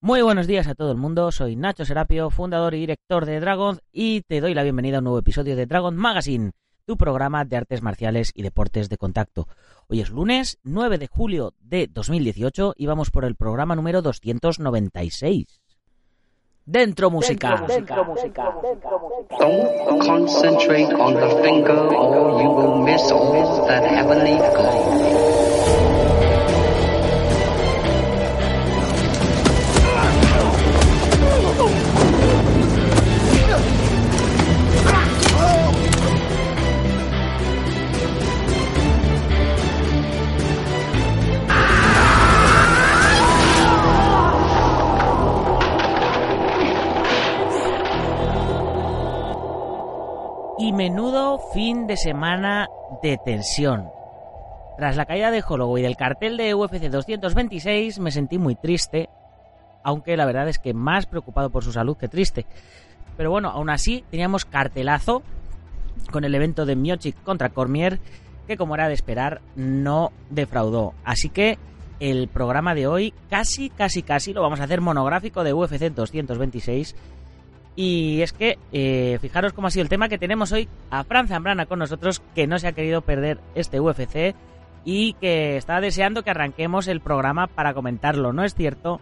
Muy buenos días a todo el mundo, soy Nacho Serapio, fundador y director de Dragon y te doy la bienvenida a un nuevo episodio de Dragon Magazine, tu programa de artes marciales y deportes de contacto. Hoy es lunes 9 de julio de 2018 y vamos por el programa número 296. Dentro música. Dentro, música. Don't concentrate on the finger or you will miss all that heavenly glow. Y menudo fin de semana de tensión. Tras la caída de Holloway del cartel de UFC 226 me sentí muy triste, aunque la verdad es que más preocupado por su salud que triste. Pero bueno, aún así teníamos cartelazo con el evento de Miochik contra Cormier, que como era de esperar, no defraudó. Así que el programa de hoy casi, casi, casi lo vamos a hacer monográfico de UFC 226 y es que, eh, fijaros cómo ha sido el tema que tenemos hoy a Fran Zambrana con nosotros, que no se ha querido perder este UFC y que está deseando que arranquemos el programa para comentarlo, ¿no es cierto?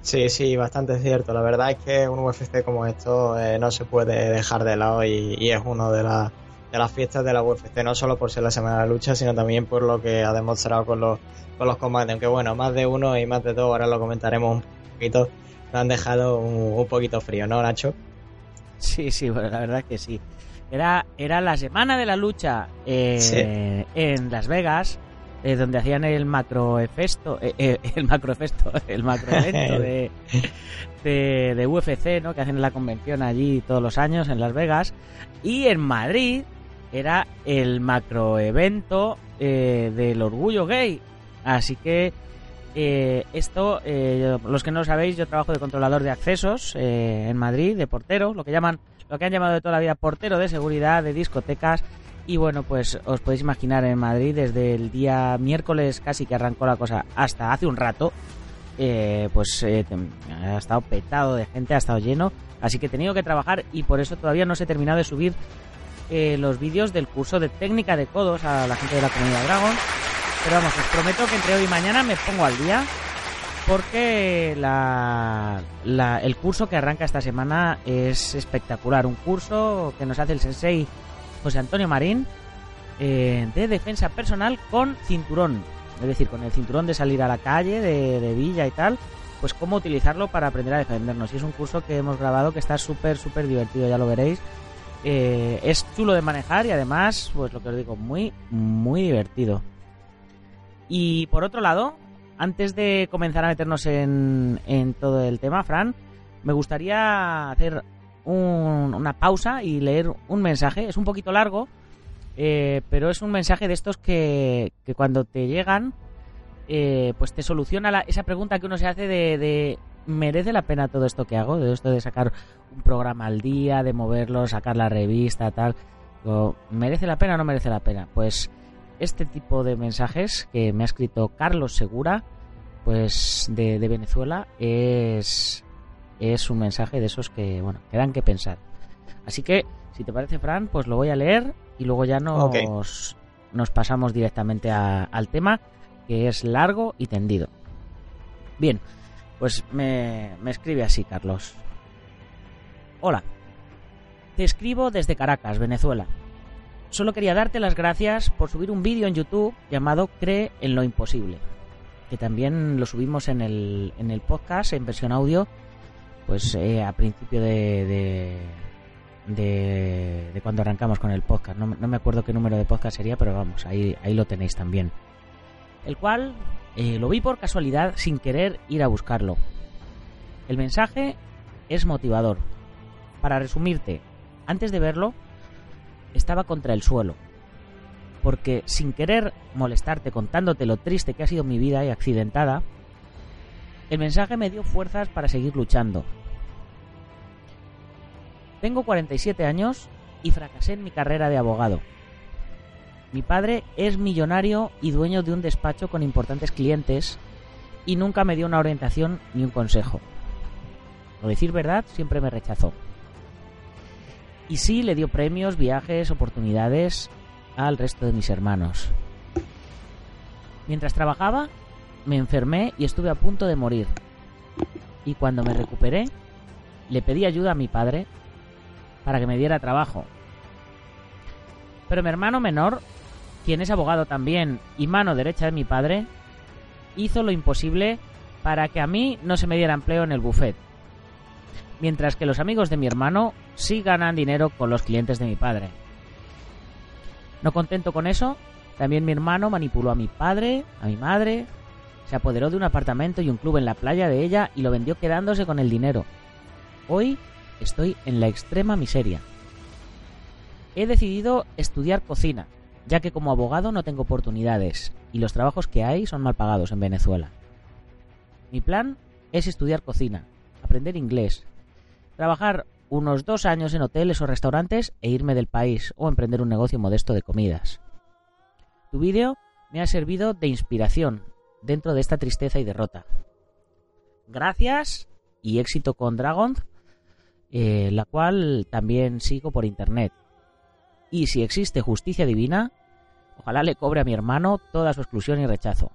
Sí, sí, bastante cierto. La verdad es que un UFC como esto eh, no se puede dejar de lado y, es uno de, la, de las fiestas de la UFC, no solo por ser la semana de lucha, sino también por lo que ha demostrado con los, con los combates. Aunque bueno, más de uno y más de dos, ahora lo comentaremos un poquito nos han dejado un, un, poquito frío, ¿no, Nacho? Sí, sí, bueno, la verdad que sí. Era, era la semana de la lucha eh, sí. en Las Vegas, eh, donde hacían el macroefesto, eh, el macroefesto, el macroevento de, de, de, UFC, ¿no? Que hacen la convención allí todos los años en Las Vegas. Y en Madrid era el macroevento del orgullo gay. Así que eh, esto, eh, los que no lo sabéis, yo trabajo de controlador de accesos eh, en Madrid, de portero, lo que llaman, lo que han llamado de toda la vida portero de seguridad, de discotecas. Y bueno, pues os podéis imaginar en Madrid desde el día miércoles casi que arrancó la cosa hasta hace un rato, pues ha estado petado de gente, ha estado lleno. Así que he tenido que trabajar y por eso todavía no se he terminado de subir los vídeos del curso de técnica de codos a la gente de la comunidad Dragon pero vamos, os prometo que entre hoy y mañana me pongo al día porque la, el curso que arranca esta semana es espectacular. Un curso que nos hace el sensei José Antonio Marín eh, de defensa personal con cinturón. Es decir, con el cinturón de salir a la calle, de, de villa y tal, pues cómo utilizarlo para aprender a defendernos. Y es un curso que hemos grabado que está súper, súper divertido, ya lo veréis. Eh, es chulo de manejar y además, pues lo que os digo, muy, muy divertido. Y por otro lado, antes de comenzar a meternos en, en todo el tema, Fran, me gustaría hacer un, una pausa y leer un mensaje. Es un poquito largo, eh, pero es un mensaje de estos que, que cuando te llegan, eh, pues te soluciona la, esa pregunta que uno se hace de, de ¿merece la pena todo esto que hago? De esto de sacar un programa al día, de moverlo, sacar la revista, tal. ¿Merece la pena o no merece la pena? Pues este tipo de mensajes que me ha escrito Carlos Segura, pues de, de Venezuela, es, es un mensaje de esos que, bueno, que dan que pensar. Así que, si te parece, Fran, pues lo voy a leer y luego ya nos, okay. nos pasamos directamente a, al tema, que es largo y tendido. Bien, pues me, me escribe así, Carlos. Hola, te escribo desde Caracas, Venezuela. Solo quería darte las gracias por subir un vídeo en YouTube llamado Cree en lo imposible, que también lo subimos en el, en el podcast, en versión audio, pues eh, a principio de, de, de, de, cuando arrancamos con el podcast. No, no, me acuerdo qué número de podcast sería, pero vamos, ahí, ahí lo tenéis también. El cual Eh, lo vi por casualidad sin querer ir a buscarlo. El mensaje es motivador. Para resumirte, antes de verlo, estaba contra el suelo. Porque sin querer molestarte contándote lo triste que ha sido mi vida y accidentada, el mensaje me dio fuerzas para seguir luchando. Tengo 47 años y fracasé en mi carrera de abogado. Mi padre es millonario y dueño de un despacho con importantes clientes y nunca me dio una orientación ni un consejo. Lo decir verdad, siempre me rechazó. Y sí le dio premios, viajes, oportunidades al resto de mis hermanos. Mientras trabajaba, me enfermé y estuve a punto de morir. Y cuando me recuperé, le pedí ayuda a mi padre para que me diera trabajo. Pero mi hermano menor, quien es abogado también y mano derecha de mi padre, hizo lo imposible para que a mí no se me diera empleo en el buffet. Mientras que los amigos de mi hermano sí ganan dinero con los clientes de mi padre. No contento con eso, también mi hermano manipuló a mi padre, a mi madre, se apoderó de un apartamento y un club en la playa de ella y lo vendió quedándose con el dinero. Hoy estoy en la extrema miseria. He decidido estudiar cocina, ya que como abogado no tengo oportunidades y los trabajos que hay son mal pagados en Venezuela. Mi plan es estudiar cocina, aprender inglés, trabajar unos dos años en hoteles o restaurantes e irme del país o emprender un negocio modesto de comidas. Tu vídeo me ha servido de inspiración dentro de esta tristeza y derrota. Gracias y éxito con Dragon, eh, la cual también sigo por internet. Y si existe justicia divina, ojalá le cobre a mi hermano toda su exclusión y rechazo.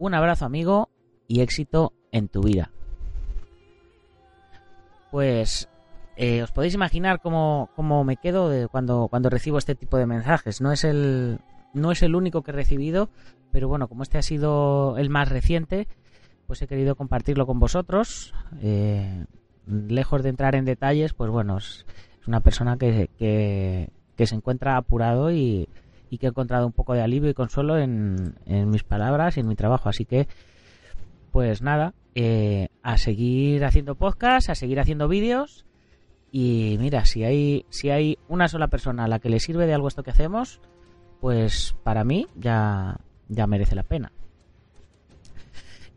Un abrazo amigo y éxito en tu vida. Pues eh, os podéis imaginar cómo, cómo me quedo de cuando, cuando recibo este tipo de mensajes. No es el, no es el único que he recibido, pero bueno, como este ha sido el más reciente, pues he querido compartirlo con vosotros. Eh, lejos de entrar en detalles, pues bueno, es, una persona que, que, se encuentra apurado y, y, que ha encontrado un poco de alivio y consuelo en, en mis palabras y en mi trabajo. Así que, pues nada, eh, a seguir haciendo podcast, a seguir haciendo vídeos. Y mira, si hay, si hay una sola persona a la que le sirve de algo esto que hacemos, pues para mí ya, ya merece la pena.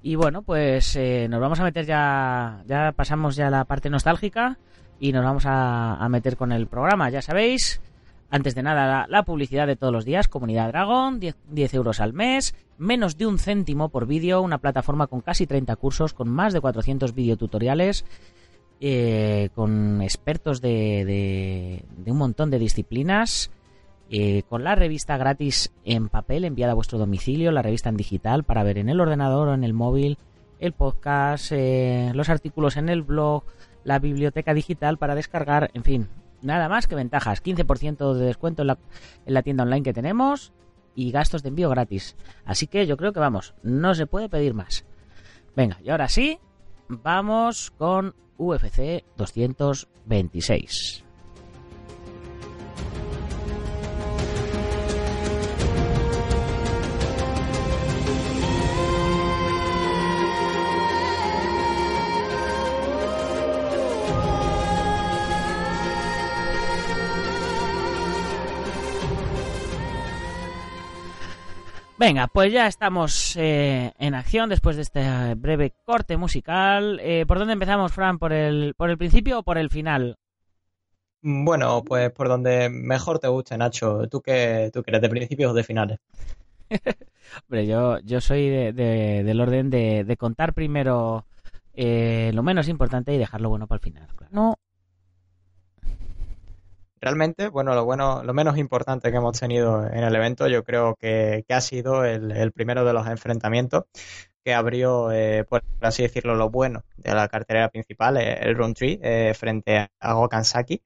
Y bueno, pues eh, nos vamos a meter ya, ya pasamos ya la parte nostálgica y nos vamos a, meter con el programa. Ya sabéis, antes de nada, la, publicidad de todos los días, Comunidad Dragon, 10, euros al mes, menos de un céntimo por vídeo, una plataforma con casi 30 cursos, con más de 400 videotutoriales, eh, con expertos de, de, de un montón de disciplinas eh, con la revista gratis en papel enviada a vuestro domicilio, la revista en digital para ver en el ordenador o en el móvil, el podcast, eh, los artículos en el blog, la biblioteca digital para descargar, en fin, nada más que ventajas. 15% de descuento en la, en la tienda online que tenemos y gastos de envío gratis. Así que yo creo que vamos, no se puede pedir más. Venga, y ahora sí, vamos con UFC 226. Venga, pues ya estamos eh, en acción después de este breve corte musical. Eh, ¿Por dónde empezamos, Fran? ¿Por el, ¿Por el principio o por el final? Bueno, pues por donde mejor te guste, Nacho. ¿Tú qué, tú quieres, de principios o de finales? Hombre, yo, yo soy de, del orden de, contar primero eh, lo menos importante y dejarlo bueno para el final. No, realmente, bueno, lo bueno, lo menos importante que hemos tenido en el evento, yo creo que, ha sido el, primero de los enfrentamientos que abrió, eh, por así decirlo, lo bueno de la cartera principal, eh, el Run Tree, eh, frente a Gokan Saki.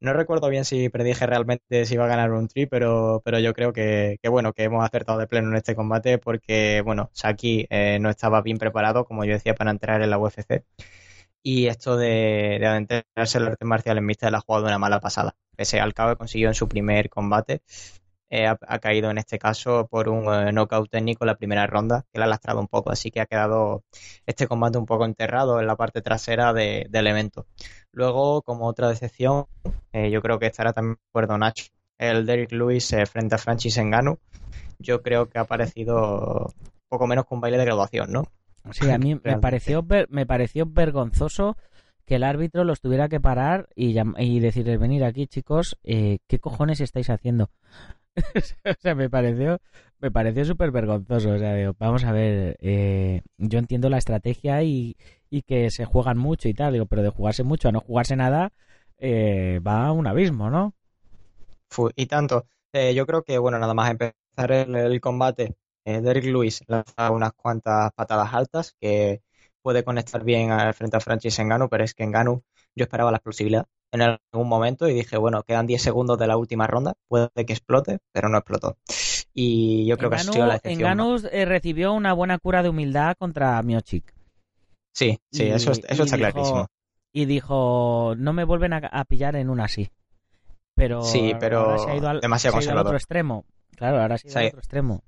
No recuerdo bien si predije realmente si iba a ganar Run Tree, pero, pero yo creo que, bueno, que hemos acertado de pleno en este combate porque, bueno, Saki no estaba bien preparado, como yo decía, para entrar en la UFC. Y esto de, de adentrarse en el arte marcial en vista de la jugada de una mala pasada. Pese al cabo que consiguió en su primer combate, eh, ha, caído en este caso por un knockout técnico en la primera ronda, que le ha lastrado un poco, así que ha quedado este combate un poco enterrado en la parte trasera del evento. Luego, como otra decepción, yo creo que estará también de acuerdo Nacho, el Derrick Lewis frente a Francis Ngannou. Yo creo que ha parecido poco menos que un baile de graduación, ¿no? Sí, a mí me pareció, me pareció vergonzoso que el árbitro los tuviera que parar y, y decirles, venir aquí chicos, eh, ¿qué cojones estáis haciendo? o sea, me pareció, me pareció súper vergonzoso. O sea, vamos a ver, eh, yo entiendo la estrategia y, y, que se juegan mucho y tal, digo, pero de jugarse mucho a no jugarse nada eh, va a un abismo, ¿no? y tanto. yo creo que, bueno, nada más empezar el, combate, Derek Lewis lanza unas cuantas patadas altas que puede conectar bien frente a Francis Engano, pero es que Engano yo esperaba la explosividad en algún momento y dije, bueno, quedan 10 segundos de la última ronda, puede que explote, pero no explotó. Y yo creo que ha sido la excepción. Engano eh, recibió una buena cura de humildad contra Miochik. Sí, sí, eso, eso está clarísimo. Y dijo, no me vuelven a, pillar en una así. Pero, sí, pero se ha ido al, demasiado se otro extremo. Claro, ahora ido al otro extremo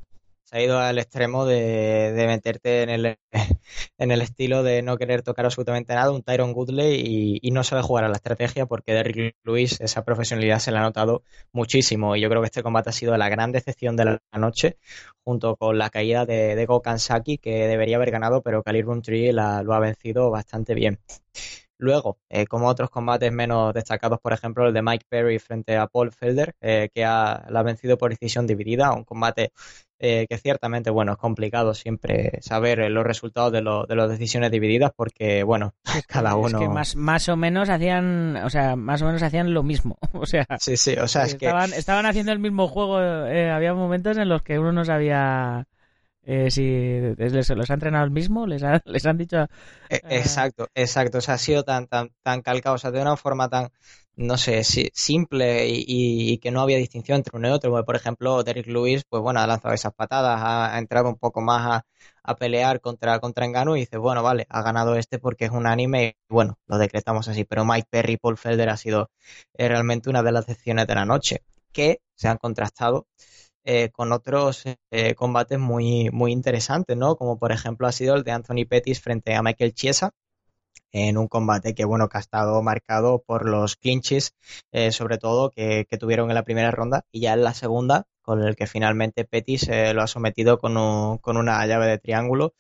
ha ido al extremo de, meterte en el, en el estilo de no querer tocar absolutamente nada, un Tyron Goodley y, no sabe jugar a la estrategia porque Derrick Lewis esa profesionalidad se le ha notado muchísimo y yo creo que este combate ha sido la gran decepción de la noche junto con la caída de, de Kansaki que debería haber ganado pero Khalil Rountree la, lo ha vencido bastante bien. Luego, eh, como otros combates menos destacados, por ejemplo, el de Mike Perry frente a Paul Felder, eh, que ha, la ha vencido por decisión dividida, un combate eh, que ciertamente, bueno, es complicado siempre saber los resultados de, de las decisiones divididas porque, bueno, cada uno... Es que más, más o menos hacían, o sea, más o menos hacían lo mismo, o sea... Sí, sí, o sea, es estaban, que... Estaban haciendo el mismo juego, había momentos en los que uno no sabía eh, si les, los ha entrenado el mismo, les, les han dicho. E, exacto, exacto. O sea, ha sido tan, tan, tan calcado, o sea, de una forma tan, no sé, simple y, que no había distinción entre uno y otro. por ejemplo, Derek Lewis, pues bueno, ha lanzado esas patadas, ha, entrado un poco más a, pelear contra, contra Engano y dice, bueno, vale, ha ganado este porque es un anime y bueno, lo decretamos así. Pero Mike Perry y Paul Felder ha sido eh, realmente una de las decepciones de la noche que se han contrastado eh, con otros eh, combates muy, muy interesantes, ¿no? Como por ejemplo ha sido el de Anthony Pettis frente a Michael Chiesa, en un combate que bueno que ha estado marcado por los clinches eh, sobre todo que, tuvieron en la primera ronda y ya en la segunda con el que finalmente Pettis lo ha sometido con, con, una llave de triángulo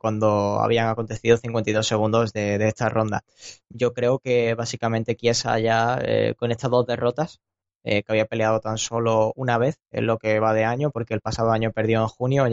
cuando habían acontecido 52 segundos de, de, esta ronda. Yo creo que básicamente Chiesa ya con estas dos derrotas eh, que había peleado tan solo una vez en lo que va de año, porque el pasado año perdió en junio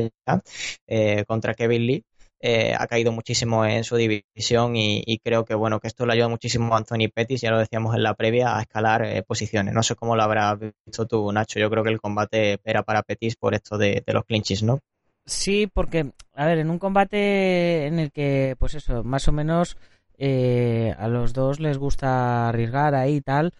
eh, contra Kevin Lee. Eh, ha caído muchísimo en su división y, creo que bueno que esto le ayuda muchísimo a Anthony Pettis, ya lo decíamos en la previa, a escalar posiciones. No sé cómo lo habrás visto tú, Nacho. Yo creo que el combate era para Pettis por esto de, de los clinches, ¿no? Sí, porque, a ver, en un combate en el que, pues eso, más o menos a los dos les gusta arriesgar ahí y tal,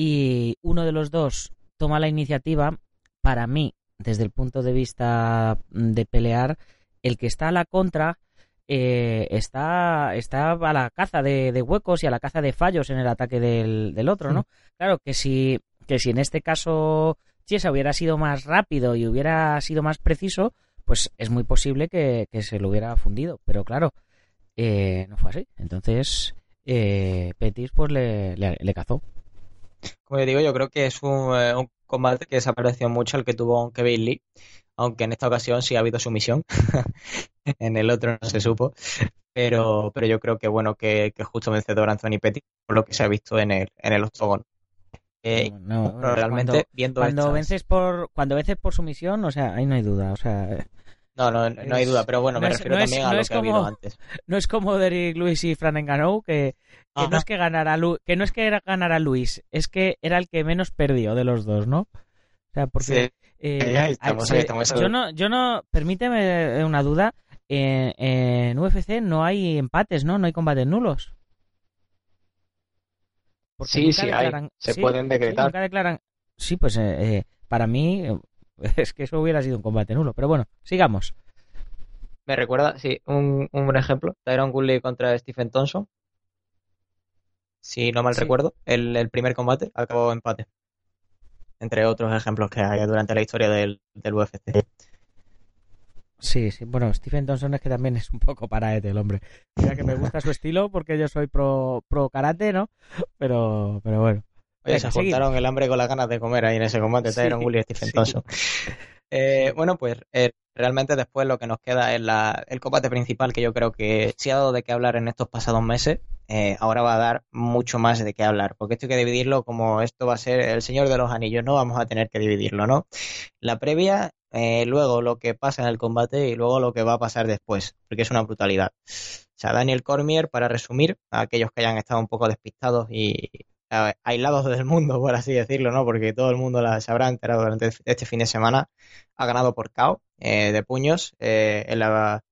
y uno de los dos toma la iniciativa, para mí, desde el punto de vista de pelear, el que está a la contra eh, está, está a la caza de, huecos y a la caza de fallos en el ataque del, otro, ¿no? Claro que si, que si en este caso Chiesa hubiera sido más rápido y hubiera sido más preciso, pues es muy posible que, se lo hubiera fundido. Pero claro, eh, no fue así. Entonces, eh, Petis pues le, le cazó como yo digo, yo creo que es un, eh, combate que se ha parecido mucho al que tuvo Kevin Lee, aunque en esta ocasión sí ha habido sumisión. en el otro no se supo. Pero, pero yo creo que bueno que, que justo vencedor Anthony Petty por lo que se ha visto en el, en el octógono. Eh, no, realmente cuando, viendo cuando vences por cuando vences por sumisión, o sea, ahí no hay duda, o sea, no, no, no hay duda, pero bueno, me refiero también a lo que ha habido antes. No es como Derrick Lewis y Fran Enganou, que, que no es que ganara que no es que ganara Luis, es que era el que menos perdió de los dos, ¿no? O sea, porque eh, estamos, estamos, yo no, yo no, permíteme una duda, en, en, UFC no hay empates, ¿no? No hay combates nulos. sí, sí hay, se pueden decretar. Sí, declaran... sí pues eh, eh, para mí es que eso hubiera sido un combate nulo. Pero bueno, sigamos. Me recuerda, sí, un, un ejemplo. Tyron Woodley contra Stephen Thompson. Si no mal recuerdo, el, primer combate acabó empate. entre otros ejemplos que hay durante la historia del, del UFC. Sí, sí. Bueno, Stephen Thompson es que también es un poco paraete el hombre. Mira que me gusta su estilo porque yo soy pro, pro karate, ¿no? Pero, pero bueno. Oye, se juntaron el hambre con las ganas de comer ahí en ese combate, sí, Tyron Woodley y Stephen Thompson. Eh, bueno, pues eh, realmente después lo que nos queda es la, el combate principal que yo creo que si ha dado de qué hablar en estos pasados meses, eh, ahora va a dar mucho más de qué hablar, porque esto hay que dividirlo como esto va a ser el Señor de los Anillos, no vamos a tener que dividirlo, ¿no? La previa, luego lo que pasa en el combate y luego lo que va a pasar después, porque es una brutalidad. O sea, Daniel Cormier, para resumir, a aquellos que hayan estado un poco despistados y aislados del mundo, por así decirlo, ¿no? Porque todo el mundo la, se habrá enterado durante este fin de semana. Ha ganado por KO eh, de puños eh, en, la,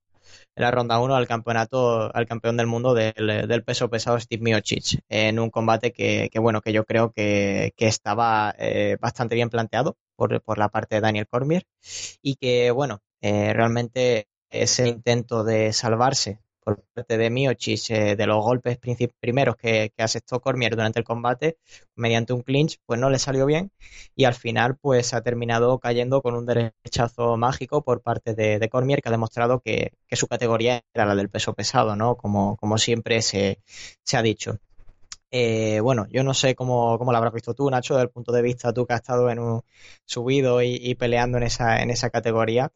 ronda 1 al campeonato, al campeón del mundo del, del peso pesado Steve Miocic en un combate que, que bueno, que yo creo que, que estaba eh, bastante bien planteado por, por, la parte de Daniel Cormier y que, bueno, eh, realmente ese intento de salvarse por parte de Miocic eh, de los golpes primeros que, que, asestó Cormier durante el combate mediante un clinch, pues no le salió bien y al final pues ha terminado cayendo con un derechazo mágico por parte de, de Cormier que ha demostrado que, que, su categoría era la del peso pesado, ¿no? Como, como siempre se, se ha dicho. Eh, bueno, yo no sé cómo, cómo lo habrás visto tú, Nacho, desde el punto de vista tú que has estado en un subido y, y peleando en esa, en esa categoría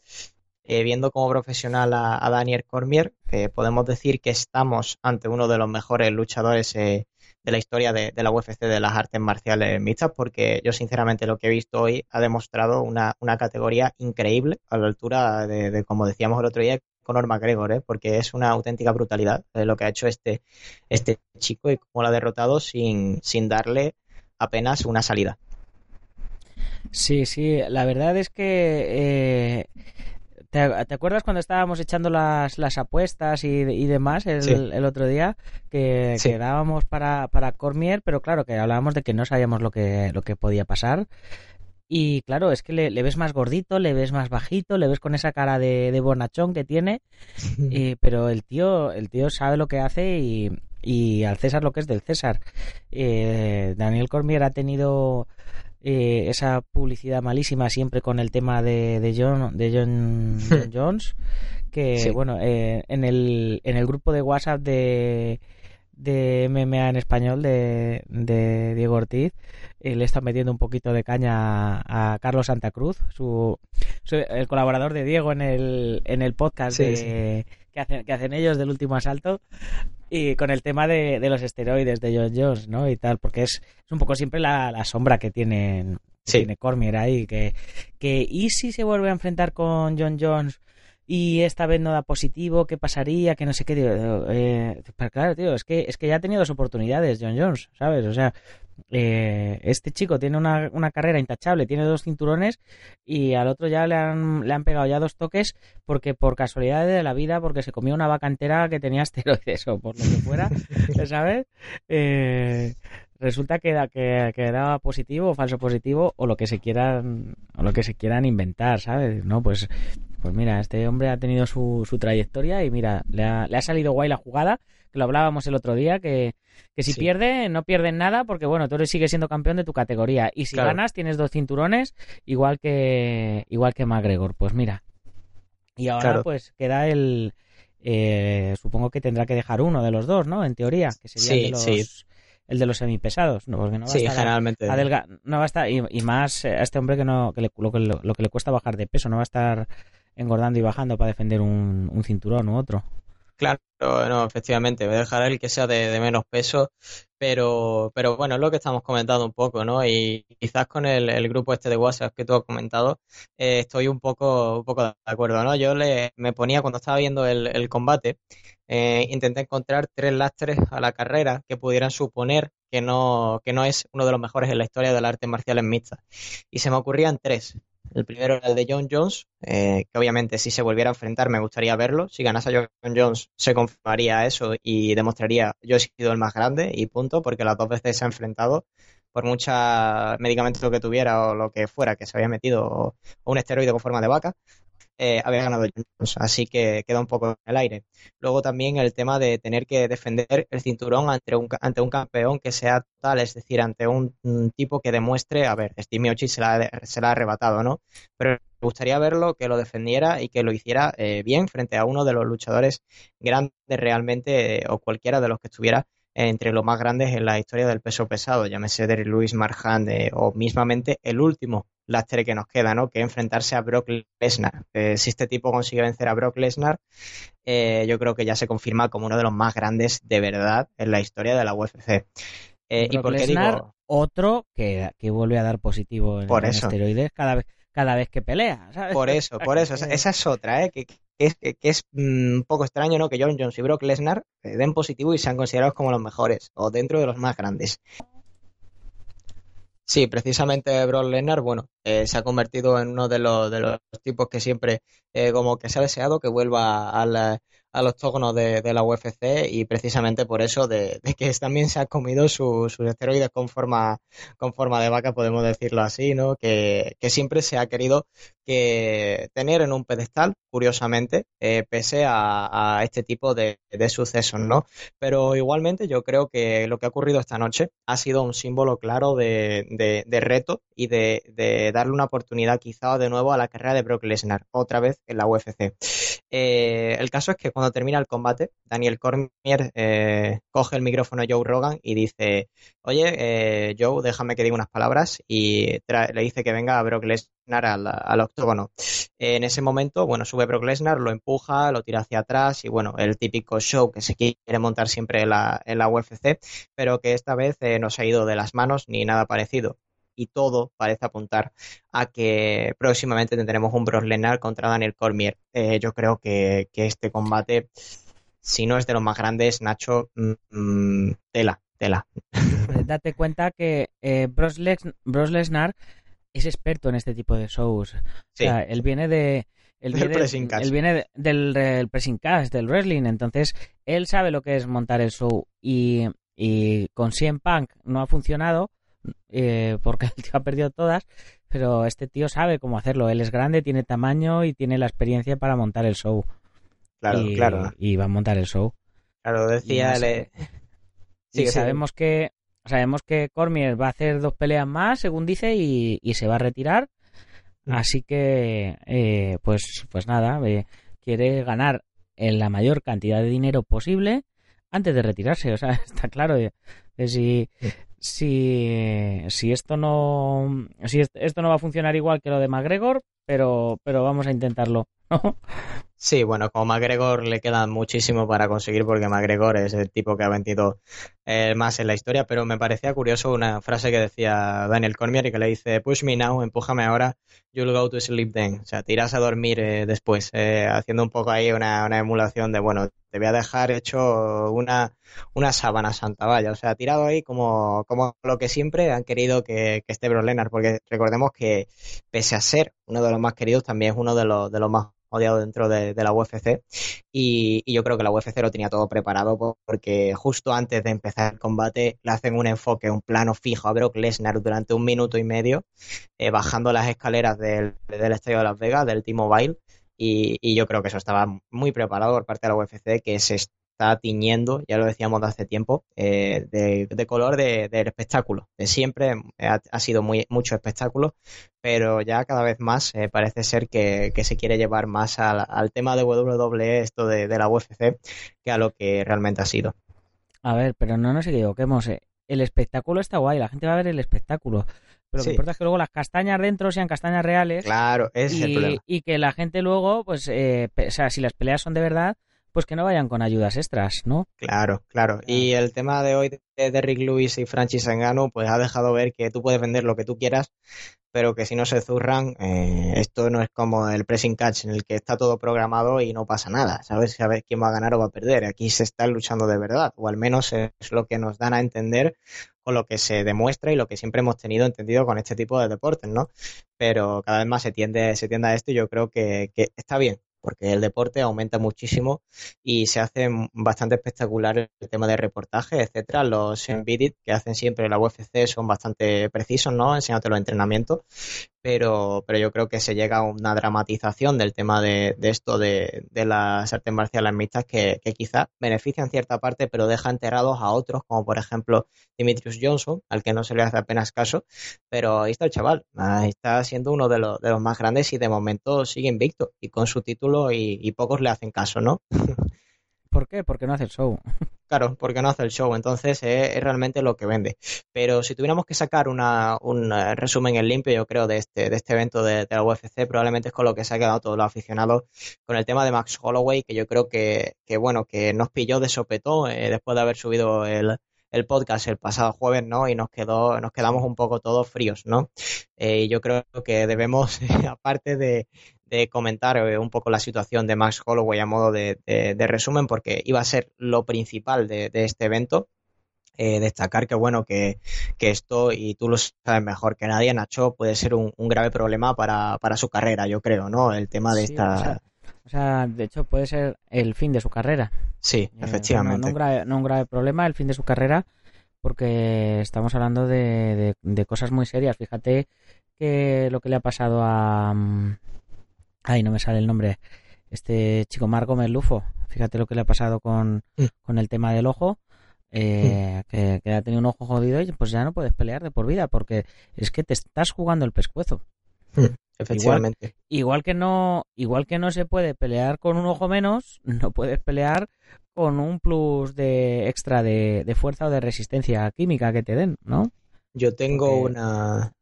eh, viendo como profesional a, Daniel Cormier, podemos decir que estamos ante uno de los mejores luchadores eh, de la historia de, la UFC de las artes marciales mixtas, porque yo sinceramente lo que he visto hoy ha demostrado una, categoría increíble a la altura de, de, como decíamos el otro día, Conor McGregor, ¿eh? porque es una auténtica brutalidad lo que ha hecho este, este chico y cómo lo ha derrotado sin, sin darle apenas una salida. Sí, sí, la verdad es que ¿Te, ¿Te, acuerdas cuando estábamos echando las, las apuestas y, y demás el, sí. el, otro día? Que, sí. que dábamos para, para Cormier, pero claro, que hablábamos de que no sabíamos lo que, lo que podía pasar. Y claro, es que le, le, ves más gordito, le ves más bajito, le ves con esa cara de, de bonachón que tiene, y, pero el tío, el tío sabe lo que hace y, y al César lo que es del César. Eh, Daniel Cormier ha tenido eh, esa publicidad malísima siempre con el tema de, de John de John, John Jones que sí. bueno eh, en el en el grupo de WhatsApp de de MMA en español de, de Diego Ortiz eh, le está metiendo un poquito de caña a, a Carlos Santa Cruz su, su, el colaborador de Diego en el en el podcast sí, de, sí. Que, hacen, que hacen ellos del último asalto y con el tema de, de, los esteroides de John Jones, ¿no? Y tal, porque es, es un poco siempre la, la sombra que tienen sí. tiene Cormier ahí, que, que y si se vuelve a enfrentar con John Jones y esta vez no da positivo, ¿qué pasaría? Que no sé qué, eh, pero claro, tío, es que, es que ya ha tenido dos oportunidades John Jones, ¿sabes? O sea, eh, este chico tiene una, una, carrera intachable, tiene dos cinturones y al otro ya le han, le han pegado ya dos toques porque por casualidad de la vida, porque se comió una vaca entera que tenía esteroides o por lo que fuera, ¿sabes? Eh, resulta que, da, que, que daba positivo o falso positivo o lo que se quieran o lo que se quieran inventar, ¿sabes? No, pues pues mira, este hombre ha tenido su, su trayectoria y mira, le ha, le ha, salido guay la jugada, que lo hablábamos el otro día, que, que si sí. pierde, no pierden nada, porque bueno, tú eres, sigues siendo campeón de tu categoría. Y si claro. ganas, tienes dos cinturones, igual que, igual que McGregor. Pues mira. Y ahora claro. pues queda el... Eh, supongo que tendrá que dejar uno de los dos, ¿no? En teoría, que sería sí, el de los... Sí el de los semipesados, ¿no? Porque no va sí, a estar generalmente. Adelga, no va a estar, y, y, más a este hombre que no, que le, lo, que, lo, que le cuesta bajar de peso, no va a estar engordando y bajando para defender un, cinturón u otro. Claro, no, efectivamente, voy a dejar el que sea de, menos peso, pero, pero bueno, es lo que estamos comentando un poco, ¿no? Y quizás con el, grupo este de WhatsApp que tú has comentado, eh, estoy un poco, un poco de acuerdo, ¿no? Yo le, me ponía cuando estaba viendo el, el combate, eh, intenté encontrar tres lastres a la carrera que pudieran suponer que no, que no es uno de los mejores en la historia del arte marcial en mixta. Y se me ocurrían tres. El primero era el de John Jones, eh, que obviamente si se volviera a enfrentar me gustaría verlo. Si ganase a John Jones se confirmaría eso y demostraría yo he sido el más grande y punto, porque las dos veces se ha enfrentado por mucha medicamento que tuviera o lo que fuera que se había metido o un esteroide con forma de vaca. Eh, había ganado Jones, así que queda un poco en el aire. Luego también el tema de tener que defender el cinturón ante un, ante un campeón que sea total, es decir, ante un, tipo que demuestre, a ver, Steve Miocic se la, se la ha arrebatado, ¿no? Pero me gustaría verlo, que lo defendiera y que lo hiciera eh, bien frente a uno de los luchadores grandes realmente, eh, o cualquiera de los que estuviera entre los más grandes en la historia del peso pesado, llámese de Luis Marjan o mismamente el último lastre que nos queda, ¿no? Que enfrentarse a Brock Lesnar. Eh, si este tipo consigue vencer a Brock Lesnar, eh, yo creo que ya se confirma como uno de los más grandes de verdad en la historia de la UFC. Eh, ¿Y por qué digo? Otro que, vuelve a dar positivo en, por esteroides cada vez, cada vez que pelea. Por eso, por eso. Esa, es otra, ¿eh? Que, es, que, es mm, un poco extraño, ¿no? Que John Jones y Brock Lesnar den positivo y sean considerados como los mejores o dentro de los más grandes. Sí, precisamente Brock Lesnar, bueno, eh, se ha convertido en uno de los, de los tipos que siempre eh, como que se ha deseado que vuelva al, a los octógonos de, la UFC y precisamente por eso de, que también se ha comido sus esteroides con forma, con forma de vaca, podemos decirlo así, ¿no? Que, siempre se ha querido que tener en un pedestal, curiosamente, eh, pese a, este tipo de, sucesos, ¿no? Pero igualmente yo creo que lo que ha ocurrido esta noche ha sido un símbolo claro de, reto y de, darle una oportunidad quizá de nuevo a la carrera de Brock Lesnar, otra vez en la UFC. Eh, el caso es que cuando termina el combate, Daniel Cormier eh, coge el micrófono a Joe Rogan y dice, oye, eh, Joe, déjame que diga unas palabras y le dice que venga a Brock Lesnar al, octógono. En ese momento, bueno, sube Brock Lesnar, lo empuja, lo tira hacia atrás y bueno, el típico show que se quiere montar siempre en la, en la UFC, pero que esta vez no se ha ido de las manos ni nada parecido y todo parece apuntar a que próximamente tendremos un Brock Lesnar contra Daniel Cormier. Eh, yo creo que, este combate, si no es de los más grandes, Nacho, mm, mm, tela, tela. Pues date cuenta que eh, Brock, Lesnar es experto en este tipo de shows. él viene de... Él viene, él viene del, pressing cast, del wrestling, entonces él sabe lo que es montar el show y, y con CM Punk no ha funcionado, eh, porque el tío ha perdido todas, pero este tío sabe cómo hacerlo. Él es grande, tiene tamaño y tiene la experiencia para montar el show. Claro, claro. Y va a montar el show. Claro, decía. sí, sabemos que sabemos que Cormier va a hacer dos peleas más, según dice, y, se va a retirar. Mm. Así que, eh, pues, pues nada, eh, quiere ganar en la mayor cantidad de dinero posible antes de retirarse. O sea, está claro. de si, si, si esto no si esto no va a funcionar igual que lo de McGregor, pero, pero vamos a intentarlo. Sí, bueno, como McGregor le queda muchísimo para conseguir porque McGregor es el tipo que ha vendido eh, más en la historia, pero me parecía curioso una frase que decía Daniel Cormier y que le dice, push me now, empújame ahora, you'll go to sleep then. O sea, te irás a dormir eh, después, eh, haciendo un poco ahí una, emulación de, bueno, te voy a dejar hecho una, una sábana santa, vaya. O sea, tirado ahí como, como lo que siempre han querido que, que esté Bro porque recordemos que pese a ser uno de los más queridos, también es uno de los, de los más odiado dentro de, la UFC y, yo creo que la UFC lo tenía todo preparado porque justo antes de empezar el combate le hacen un enfoque, un plano fijo a Brock Lesnar durante un minuto y medio eh, bajando las escaleras del, del estadio de Las Vegas, del T-Mobile y, y, yo creo que eso estaba muy preparado por parte de la UFC que se está tiñendo, ya lo decíamos de hace tiempo, eh, de, color del espectáculo. De siempre ha, sido muy, mucho espectáculo, pero ya cada vez más eh, parece ser que, se quiere llevar más al, tema de WWE, esto de, la UFC, que a lo que realmente ha sido. A ver, pero no nos equivoquemos. Eh. El espectáculo está guay, la gente va a ver el espectáculo. Pero lo que importa es que luego las castañas dentro sean castañas reales. Claro, es y, el problema. Y que la gente luego, pues, o sea, si las peleas son de verdad, pues que no vayan con ayudas extras, ¿no? Claro, claro. Y el tema de hoy de Derrick Lewis y Francis Ngannou, pues ha dejado ver que tú puedes vender lo que tú quieras, pero que si no se zurran, eh, esto no es como el pressing catch en el que está todo programado y no pasa nada, ¿sabes? Sabes quién va a ganar o va a perder. Aquí se está luchando de verdad, o al menos es lo que nos dan a entender o lo que se demuestra y lo que siempre hemos tenido entendido con este tipo de deportes, ¿no? Pero cada vez más se tiende, se tiende a esto y yo creo que, que está bien, porque el deporte aumenta muchísimo y se hace bastante espectacular el tema de reportaje, etcétera. Los embedded que hacen siempre la UFC son bastante precisos, ¿no? Enseñándote los entrenamientos, pero, pero yo creo que se llega a una dramatización del tema de, esto de, las artes marciales mixtas que, que quizás benefician cierta parte, pero deja enterrados a otros, como por ejemplo Dimitrius Johnson, al que no se le hace apenas caso, pero ahí está el chaval, está siendo uno de los, de los más grandes y de momento sigue invicto y con su título y pocos le hacen caso, ¿no? ¿Por qué? Porque no hace el show. Claro, porque no hace el show, entonces es, realmente lo que vende. Pero si tuviéramos que sacar una, un eh, resumen en limpio, yo creo, de este, de este evento de, la UFC, probablemente es con lo que se ha quedado todos los aficionados con el tema de Max Holloway, que yo creo que, que bueno, que nos pilló de sopetón eh, después de haber subido el, el podcast el pasado jueves, ¿no? Y nos quedó, nos quedamos un poco todos fríos, ¿no? Eh, yo creo que debemos, aparte de, de comentar eh, un poco la situación de Max Holloway a modo de, resumen, porque iba a ser lo principal de, este evento. Eh, destacar que bueno que, esto, y tú lo sabes mejor que nadie, Nacho, puede ser un, grave problema para, su carrera, yo creo, ¿no? El tema de esta... O sea, de hecho puede ser el fin de su carrera. Sí, eh, efectivamente. no, un grave, no un grave problema, el fin de su carrera, porque estamos hablando de, de, cosas muy serias. Fíjate que lo que le ha pasado a, mm, Ay, no me sale el nombre. Este chico Marco Melufo. Fíjate lo que le ha pasado con, mm. con el tema del ojo. Eh, mm. que, ha tenido un ojo jodido y pues ya no puedes pelear de por vida porque es que te estás jugando el pescuezo. Mm, efectivamente. Igual, que no, igual que no se puede pelear con un ojo menos, no puedes pelear con un plus de extra de, fuerza o de resistencia química que te den, ¿no? Yo tengo una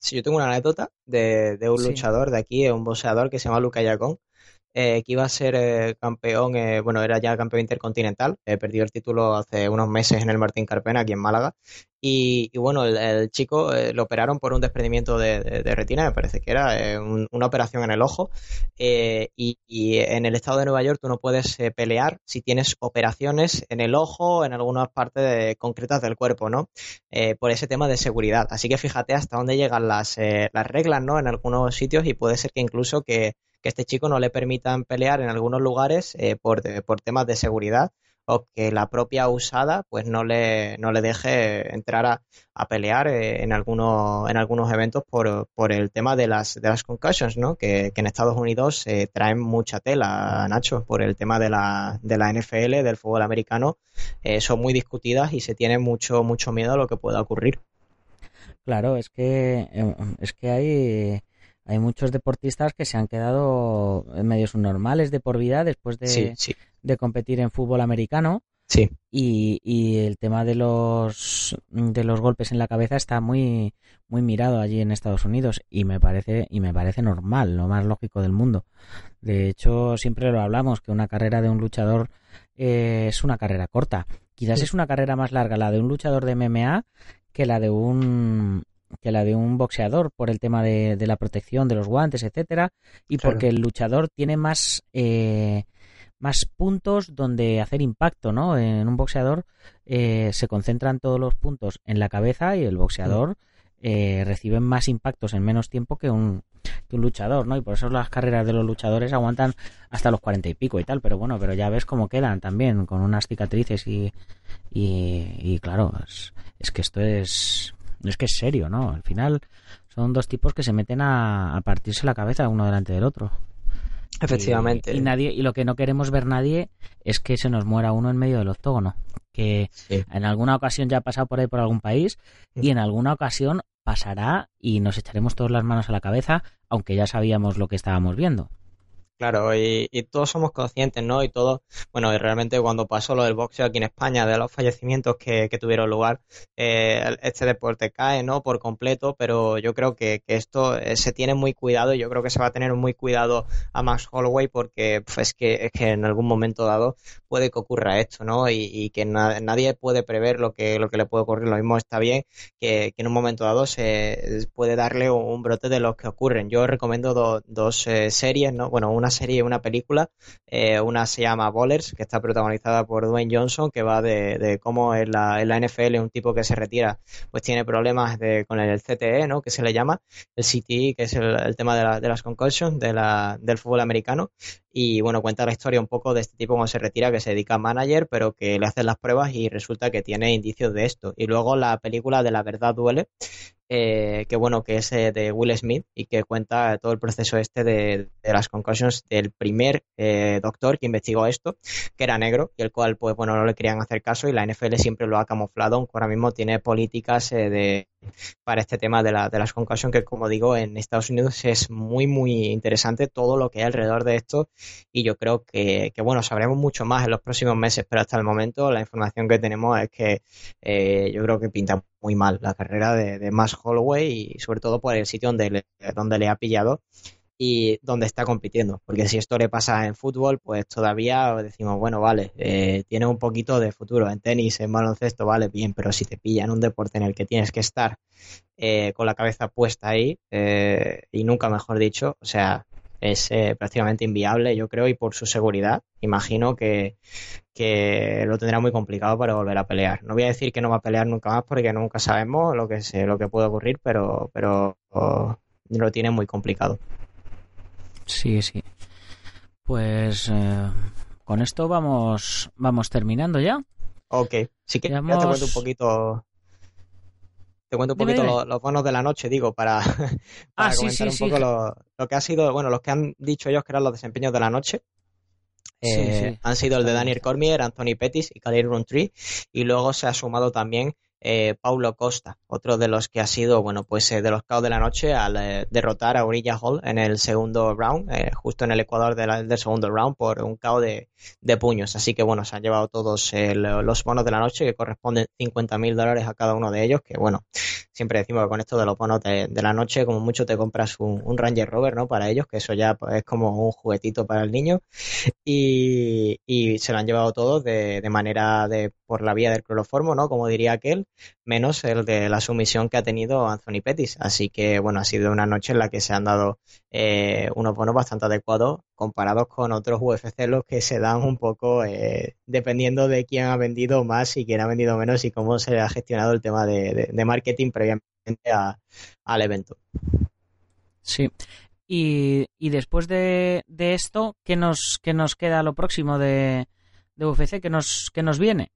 Sí, yo tengo una anécdota de, un luchador de aquí, un boxeador que se llama Luca Yacón, eh, que iba a ser eh, campeón, eh, bueno, era ya campeón intercontinental, perdió el título hace unos meses en el Martín Carpena, aquí en Málaga, y, bueno, el, chico lo operaron por un desprendimiento de, retina, me parece que era una operación en el ojo, y, en el estado de Nueva York tú no puedes pelear si tienes operaciones en el ojo, en algunas partes concretas del cuerpo, ¿no? por ese tema de seguridad. Así que fíjate hasta dónde llegan las, las reglas, ¿no? En algunos sitios y puede ser que incluso que que este chico no le permitan pelear en algunos lugares eh, por, por temas de seguridad o que la propia usada pues no le, no le deje entrar a, a pelear eh, en, algunos, en algunos eventos por, por el tema de las, de las concussions, ¿no? Que, en Estados Unidos se traen mucha tela, Nacho, por el tema de la, de la NFL, del fútbol americano, eh, son muy discutidas y se tiene mucho, mucho miedo a lo que pueda ocurrir. Claro, es que, es que hay hay muchos deportistas que se han quedado en medios normales de por vida después de, de competir en fútbol americano. Sí. Y, y, el tema de los de los golpes en la cabeza está muy muy mirado allí en Estados Unidos y me parece y me parece normal, lo más lógico del mundo. De hecho, siempre lo hablamos que una carrera de un luchador eh, es una carrera corta. Quizás es una carrera más larga la de un luchador de MMA que la de un que la de un boxeador por el tema de, la protección de los guantes, etcétera, y porque el luchador tiene más eh, más puntos donde hacer impacto, ¿no? En un boxeador eh, se concentran todos los puntos en la cabeza y el boxeador eh, recibe más impactos en menos tiempo que un, que un luchador, ¿no? Y por eso las carreras de los luchadores aguantan hasta los cuarenta y pico y tal, pero bueno, pero ya ves cómo quedan también, con unas cicatrices y, y, claro, es que esto es es que es serio, ¿no? Al final son dos tipos que se meten a, partirse la cabeza uno delante del otro. Efectivamente. Y, nadie, y lo que no queremos ver nadie es que se nos muera uno en medio del octógono. Que en alguna ocasión ya ha pasado por ahí por algún país y en alguna ocasión pasará y nos echaremos todas las manos a la cabeza, aunque ya sabíamos lo que estábamos viendo. Claro, y, todos somos conscientes, ¿no? Y todos, bueno, y realmente cuando pasó lo del boxeo aquí en España, de los fallecimientos que, tuvieron lugar, eh, este deporte cae, ¿no? Por completo, pero yo creo que, esto eh, se tiene muy cuidado y yo creo que se va a tener muy cuidado a Max Holloway porque pues, es, que, es que en algún momento dado puede que ocurra esto, ¿no? Y, que nadie puede prever lo que, lo que le puede ocurrir. Lo mismo está bien que, en un momento dado se puede darle un, brote de lo que ocurren. Yo recomiendo dos eh, series, ¿no? Bueno, una serie y una película. Eh, una se llama Bowlers, que está protagonizada por Dwayne Johnson, que va de, cómo en la, en la, NFL un tipo que se retira pues tiene problemas de, con el CTE, ¿no? que se le llama, el CTE, que es el, tema de, de, las concussions de la, del fútbol americano. Y bueno, cuenta la historia un poco de este tipo cuando se retira, que se dedica a manager, pero que le hacen las pruebas y resulta que tiene indicios de esto. Y luego la película de La verdad duele, eh, que bueno, que es eh, de Will Smith y que cuenta todo el proceso este de, las concussions del primer eh, doctor que investigó esto, que era negro y el cual pues bueno no le querían hacer caso y la NFL siempre lo ha camuflado, aunque ahora mismo tiene políticas de para este tema de, la, de las concussions que como digo en Estados Unidos es muy muy interesante todo lo que hay alrededor de esto y yo creo que, que bueno sabremos mucho más en los próximos meses, pero hasta el momento la información que tenemos es que yo creo que pinta muy mal la carrera de, de Max Holloway y sobre todo por el sitio donde le, donde le ha pillado y donde está compitiendo. Porque si esto le pasa en fútbol, pues todavía decimos, bueno, vale, eh, tiene un poquito de futuro. En tenis, en baloncesto, vale, bien, pero si te pilla en un deporte en el que tienes que estar eh, con la cabeza puesta ahí, eh, y nunca mejor dicho, o sea, es eh, prácticamente inviable, yo creo, y por su seguridad, imagino que, que, lo tendrá muy complicado para volver a pelear. No voy a decir que no va a pelear nunca más porque nunca sabemos lo que, se, lo que puede ocurrir, pero, pero oh, lo tiene muy complicado. Sí, sí. Pues eh, con esto vamos, vamos terminando ya. Ok, sí que ya te cuento un poquito te cuento un poquito los, bonos de la noche, digo, para, ah, comentar un poco lo, que ha sido, bueno, los que han dicho ellos que eran los desempeños de la noche. Eh, han sido el de Daniel Cormier, Anthony Pettis y Khalil Rountree. Y luego se ha sumado también eh, Paulo Costa, otro de los que ha sido, bueno, pues eh, de los caos de la noche al eh, derrotar a Orilla Hall en el segundo round, eh, justo en el Ecuador del segundo round por un caos de, puños. Así que, bueno, se han llevado todos los bonos de la noche que corresponden 50 mil dólares a cada uno de ellos, que, bueno, siempre decimos que con esto de los bonos de, la noche, como mucho te compras un, Ranger Rover, ¿no? Para ellos, que eso ya pues, es como un juguetito para el niño. Y, y se lo han llevado todos de, de manera de por la vía del cloroformo, ¿no? Como diría aquel, menos el de la sumisión que ha tenido Anthony Pettis. Así que, bueno, ha sido una noche en la que se han dado eh, unos bonos bastante adecuados comparados con otros UFC, los que se dan un poco eh, dependiendo de quién ha vendido más y quién ha vendido menos y cómo se ha gestionado el tema de, marketing previamente al evento. Sí. Y, después de, esto, ¿qué nos, qué nos queda lo próximo de, de UFC? ¿Qué nos, qué nos viene?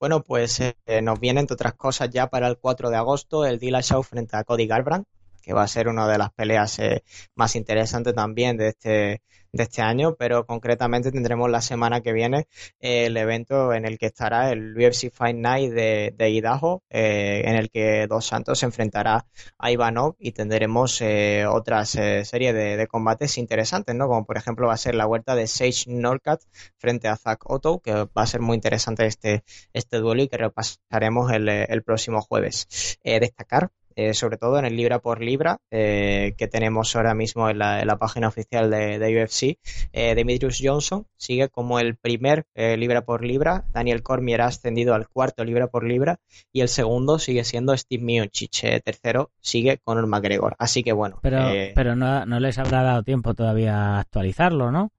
Bueno, pues eh, nos viene, entre otras cosas, ya para el 4 de agosto el Dillashaw frente a Cody Garbrandt, que va a ser una de las peleas eh, más interesantes también de este, de este año, pero concretamente tendremos la semana que viene eh, el evento en el que estará el UFC Fight Night de, Idaho, eh, en el que Dos Santos se enfrentará a Ivanov y tendremos eh, otras serie de, combates interesantes, ¿no? Como por ejemplo va a ser la vuelta de Sage Norcat frente a Zach Otto, que va a ser muy interesante este, este duelo y que repasaremos el, el próximo jueves. destacar eh, sobre todo en el libra por libra eh, que tenemos ahora mismo en la, página oficial de, UFC. Eh, Demetrius Johnson sigue como el primer libra por libra, Daniel Cormier ha ascendido al cuarto libra por libra y el segundo sigue siendo Steve Miocic, tercero sigue Conor McGregor. Así que bueno. Pero, pero no, no les habrá dado tiempo todavía a actualizarlo, ¿no?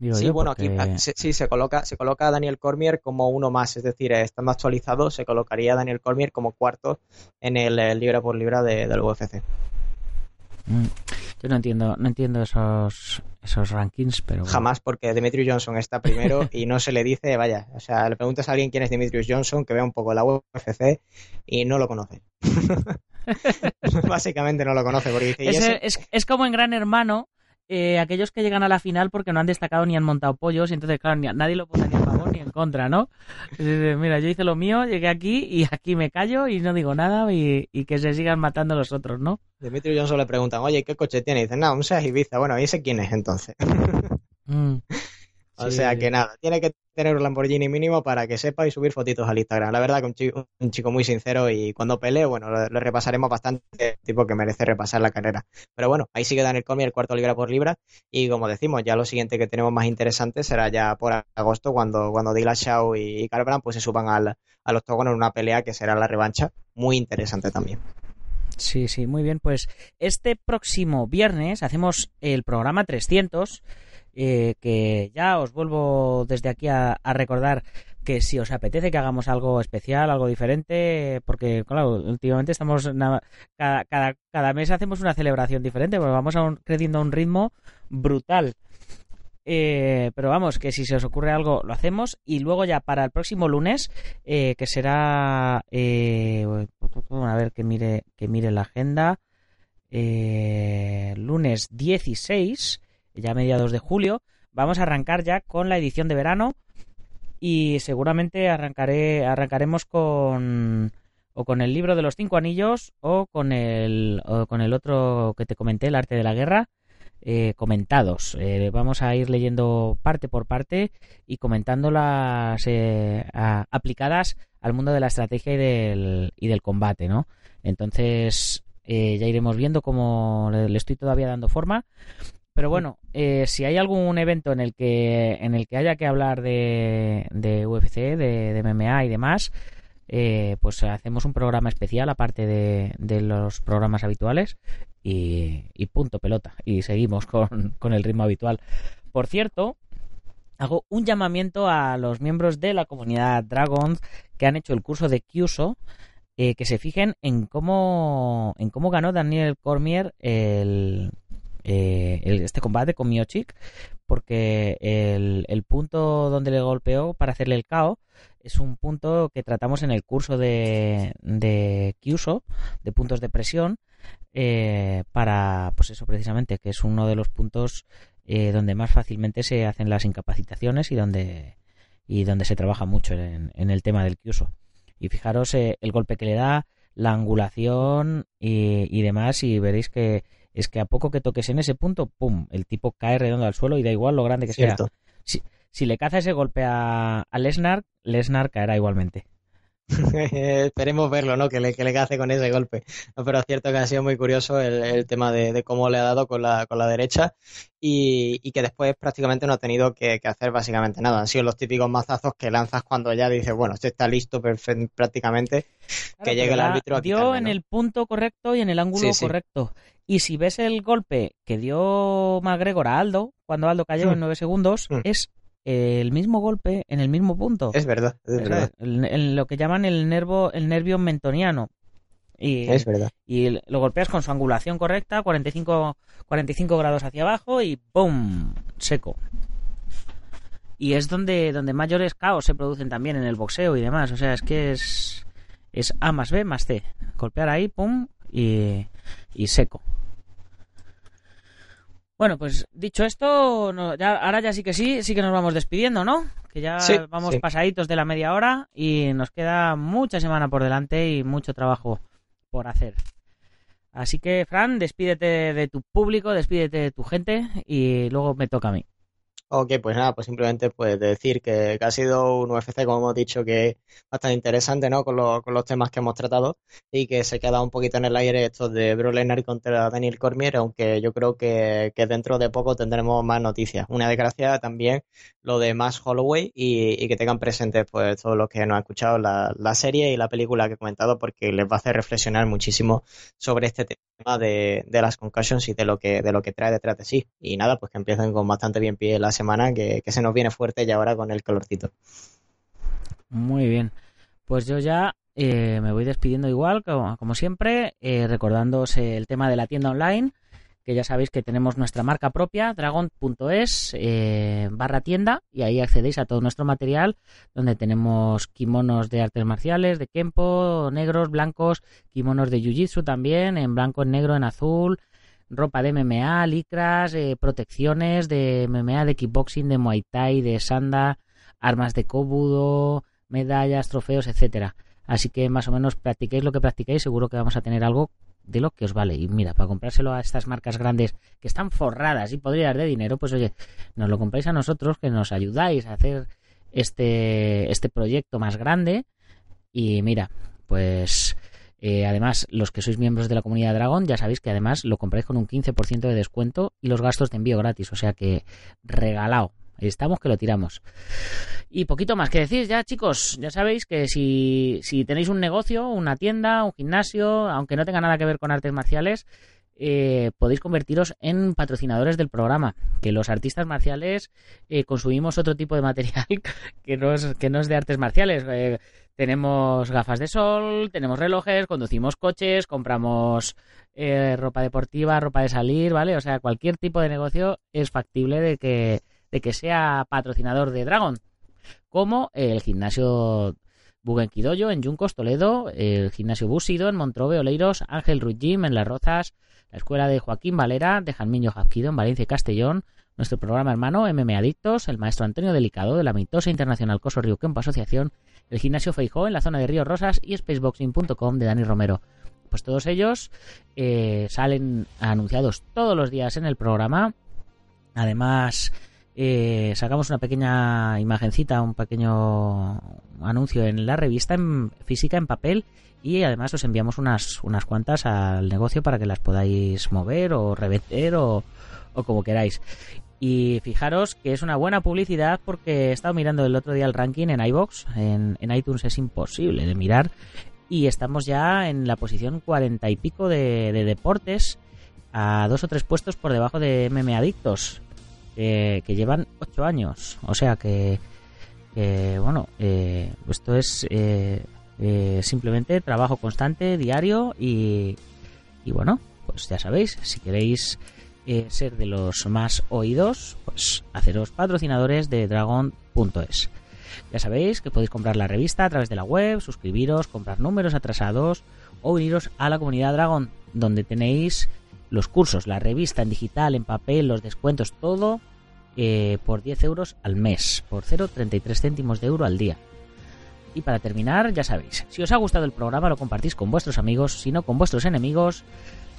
Sí, bueno, aquí ah, sí, se coloca, se coloca a Daniel Cormier como uno más, es decir, estando actualizado, se colocaría a Daniel Cormier como cuarto en el, libra por libra de, del UFC. Mm, yo no entiendo, no entiendo esos, esos rankings, pero jamás porque Demetrius Johnson está primero y no se le dice, vaya, o sea, le preguntas a alguien quién es Demetrius Johnson, que vea un poco la UFC y no lo conoce. Básicamente no lo conoce porque dice, es, es, como en Gran Hermano eh, aquellos que llegan a la final porque no han destacado ni han montado pollos y entonces, claro, nadie lo pone ni a favor ni en contra, ¿no? Mira, yo hice lo mío, llegué aquí y aquí me callo y no digo nada y, que se sigan matando los otros, ¿no? Dimitri Johnson le preguntan, oye, ¿qué coche tiene? Y dicen, no, un Seat Ibiza. Bueno, ¿y ese quién es entonces? Mm. O sea que nada, tiene que tener un Lamborghini mínimo para que sepa y subir fotitos al Instagram. La verdad que un chico, un chico muy sincero y cuando pelee, bueno, lo, repasaremos bastante, tipo que merece repasar la carrera. Pero bueno, ahí sigue Daniel Cormier, el cuarto libra por libra. Y como decimos, ya lo siguiente que tenemos más interesante será ya por agosto, cuando, cuando Dillashaw y, y pues se suban al, al octógono en una pelea que será la revancha. Muy interesante también. Sí, sí, muy bien. Pues este próximo viernes hacemos el programa 300 eh, que ya os vuelvo desde aquí a, recordar que si os apetece que hagamos algo especial, algo diferente, porque claro, últimamente estamos cada, cada, cada, mes hacemos una celebración diferente, porque vamos a creciendo a un ritmo brutal. Eh, pero vamos, que si se os ocurre algo, lo hacemos. Y luego ya para el próximo lunes, eh, que será... Eh, a ver que mire, que mire la agenda. lunes 16, ya mediados de julio, vamos a arrancar ya con la edición de verano. Y seguramente arrancaré, arrancaremos con o con el libro de los cinco anillos o con el, o con el otro que te comenté, el arte de la guerra, eh, comentados. Eh, vamos a ir leyendo parte por parte y comentándolas eh, aplicadas al mundo de la estrategia y del, y del combate, ¿no? Entonces ya iremos viendo cómo le, estoy todavía dando forma. Pero bueno, si hay algún evento en el que en el que haya que hablar de, de UFC, de, de MMA y demás, eh, pues hacemos un programa especial aparte de, los programas habituales y, punto pelota y seguimos con, el ritmo habitual. Por cierto, hago un llamamiento a los miembros de la comunidad Dragons que han hecho el curso de Kyuso eh, que se fijen en cómo en cómo ganó Daniel Cormier el, eh, este combate con Miochik porque el, punto donde le golpeó para hacerle el KO es un punto que tratamos en el curso de, de Kyuso, de puntos de presión, eh, para, pues eso precisamente, que es uno de los puntos eh, donde más fácilmente se hacen las incapacitaciones y donde, y donde se trabaja mucho en, el tema del Kyuso. Y fijaros el golpe que le da, la angulación y demás, y veréis que es que a poco que toques en ese punto, ¡pum! El tipo cae redondo al suelo y da igual lo grande que sea. Si, si le caza ese golpe a, a Lesnar, Lesnar caerá igualmente. Esperemos verlo, ¿no? Que le, que le cace con ese golpe. pero es cierto que ha sido muy curioso el, tema de, cómo le ha dado con la, con la derecha y, que después prácticamente no ha tenido que, hacer básicamente nada. Han sido los típicos mazazos que lanzas cuando ya dices, bueno, esto está listo prácticamente, que llegue el árbitro a Dio en el punto correcto y en el ángulo correcto. Y si ves el golpe que dio McGregor a Aldo, cuando Aldo cayó en hmm. nueve segundos, hmm. es el mismo golpe en el mismo punto. Es verdad, es verdad. En, lo que llaman el nervo, el nervio mentoniano. Y, es verdad. Y lo golpeas con su angulación correcta, 45, 45 grados hacia abajo y ¡pum! seco. Y es donde, donde mayores caos se producen también en el boxeo y demás. O sea, es que es, es A más B más C. Golpear ahí, ¡pum! y, y seco. Bueno, pues dicho esto, ya, ahora ya sí que sí, sí que nos vamos despidiendo, ¿no? Que ya vamos pasaditos de la media hora y nos queda mucha semana por delante y mucho trabajo por hacer. Así que, Fran, despídete de tu público, despídete de tu gente y luego me toca a mí. Ok, pues nada, pues simplemente pues decir que, ha sido un UFC, como hemos dicho, que bastante interesante, ¿no? Con, con los temas que hemos tratado y que se queda un poquito en el aire esto de Bro Lesnar contra Daniel Cormier, aunque yo creo que, dentro de poco tendremos más noticias. Una desgracia también lo de Max Holloway y, que tengan presentes pues todos los que no han escuchado la, la serie y la película que he comentado porque les va a hacer reflexionar muchísimo sobre este tema de, de las concussions y de lo que de lo que trae detrás de sí. Y nada, pues que empiecen con bastante bien pie la semana, que, se nos viene fuerte y ahora con el colorcito. Muy bien. Pues yo ya eh, me voy despidiendo igual, como, siempre, eh, recordándoos el tema de la tienda online, que ya sabéis que tenemos nuestra marca propia, dragon.es eh, barra tienda, y ahí accedéis a todo nuestro material, donde tenemos kimonos de artes marciales, de kempo, negros, blancos, kimonos de jiu-jitsu también, en blanco, en negro, en azul, ropa de MMA, licras, eh, protecciones de MMA, de kickboxing, de muay thai, de sanda, armas de kobudo, medallas, trofeos, etcétera. Así que más o menos practiquéis lo que practiquéis, seguro que vamos a tener algo de lo que os vale. Y mira, para comprárselo a estas marcas grandes que están forradas y podrías de dinero, pues oye, nos lo compráis a nosotros, que nos ayudáis a hacer este, este proyecto más grande. Y mira, pues eh, además, los que sois miembros de la comunidad Dragon, ya sabéis que además lo compráis con un 15% de descuento y los gastos de envío gratis. O sea que regalado. Estamos que lo tiramos. Y poquito más que decir ya, chicos. Ya sabéis que si, si tenéis un negocio, una tienda, un gimnasio, aunque no tenga nada que ver con artes marciales, eh, podéis convertiros en patrocinadores del programa. Que los artistas marciales eh, consumimos otro tipo de material que no es, que no es de artes marciales. Eh, tenemos gafas de sol, tenemos relojes, conducimos coches, compramos ropa deportiva, ropa de salir, ¿vale? O sea, cualquier tipo de negocio es factible de que, de que sea patrocinador de Dragon, como el gimnasio Bugenquidoyo en Yuncos, Toledo, el gimnasio Busido en Montrove, Oleiros, Ángel Ruiz en Las Rozas, la escuela de Joaquín Valera de Janmiño Jazquido en Valencia y Castellón, nuestro programa hermano MM Adictos, el maestro Antonio Delicado de la Mitosa Internacional Coso Río Campo Asociación, el gimnasio Feijó en la zona de Río Rosas y spaceboxing.com de Dani Romero. Pues todos ellos eh, salen anunciados todos los días en el programa. Además, eh, sacamos una pequeña imagencita, un pequeño anuncio en la revista en física en papel y además os enviamos unas, unas cuantas al negocio para que las podáis mover o revender o, o como queráis. Y fijaros que es una buena publicidad porque he estado mirando el otro día el ranking en iBox, en, en iTunes es imposible de mirar y estamos ya en la posición cuarenta y pico de, de, deportes a dos o tres puestos por debajo de MM Adictos que llevan ocho años o sea que, bueno eh, esto es eh, eh, simplemente trabajo constante diario y, y bueno pues ya sabéis si queréis eh, ser de los más oídos, pues haceros patrocinadores de Dragon.es. Ya sabéis que podéis comprar la revista a través de la web, suscribiros, comprar números atrasados o uniros a la comunidad Dragon, donde tenéis los cursos, la revista en digital, en papel, los descuentos, todo eh, por 10 euros al mes, por 0,33 céntimos de euro al día. Y para terminar, ya sabéis, si os ha gustado el programa lo compartís con vuestros amigos, si no con vuestros enemigos,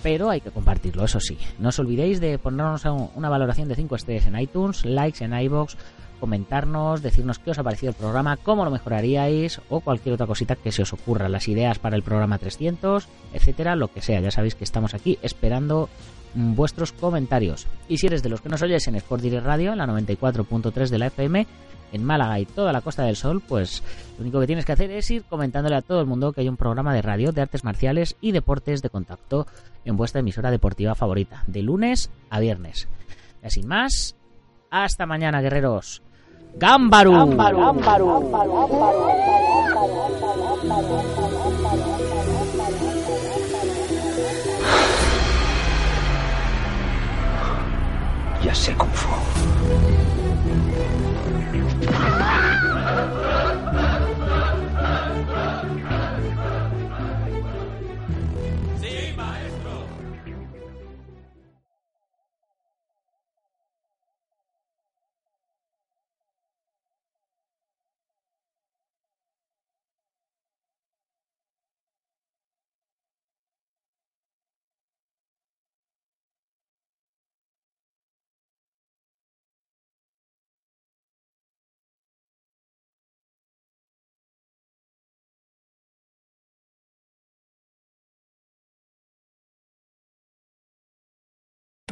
pero hay que compartirlo, eso sí. No os olvidéis de ponernos una valoración de 5 estrellas en iTunes, likes en iBox, comentarnos, decirnos qué os ha parecido el programa, cómo lo mejoraríais o cualquier otra cosita que se os ocurra, las ideas para el programa 300, etcétera, lo que sea. Ya sabéis que estamos aquí esperando vuestros comentarios. Y si eres de los que nos oyes en Sport Direct Radio, en la 94.3 de la FM, en Málaga y toda la Costa del Sol, pues lo único que tienes que hacer es ir comentándole a todo el mundo que hay un programa de radio de artes marciales y deportes de contacto en vuestra emisora deportiva favorita, de lunes a viernes. Y sin más, hasta mañana, guerreros. ¡Gámbaru! Ya